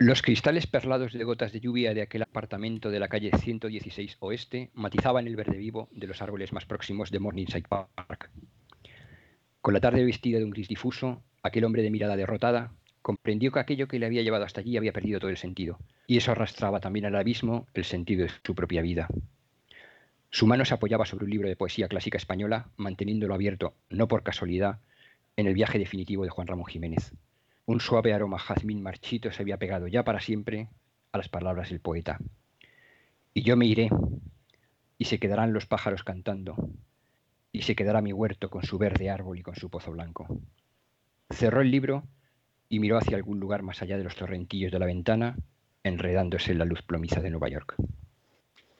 Los cristales perlados de gotas de lluvia de aquel apartamento de la calle 116 Oeste matizaban el verde vivo de los árboles más próximos de Morningside Park. Con la tarde vestida de un gris difuso, aquel hombre de mirada derrotada comprendió que aquello que le había llevado hasta allí había perdido todo el sentido, y eso arrastraba también al abismo el sentido de su propia vida. Su mano se apoyaba sobre un libro de poesía clásica española, manteniéndolo abierto, no por casualidad, en el viaje definitivo de Juan Ramón Jiménez. Un suave aroma jazmín marchito se había pegado ya para siempre a las palabras del poeta. Y yo me iré, y se quedarán los pájaros cantando, y se quedará mi huerto con su verde árbol y con su pozo blanco. Cerró el libro y miró hacia algún lugar más allá de los torrentillos de la ventana, enredándose en la luz plomiza de Nueva York.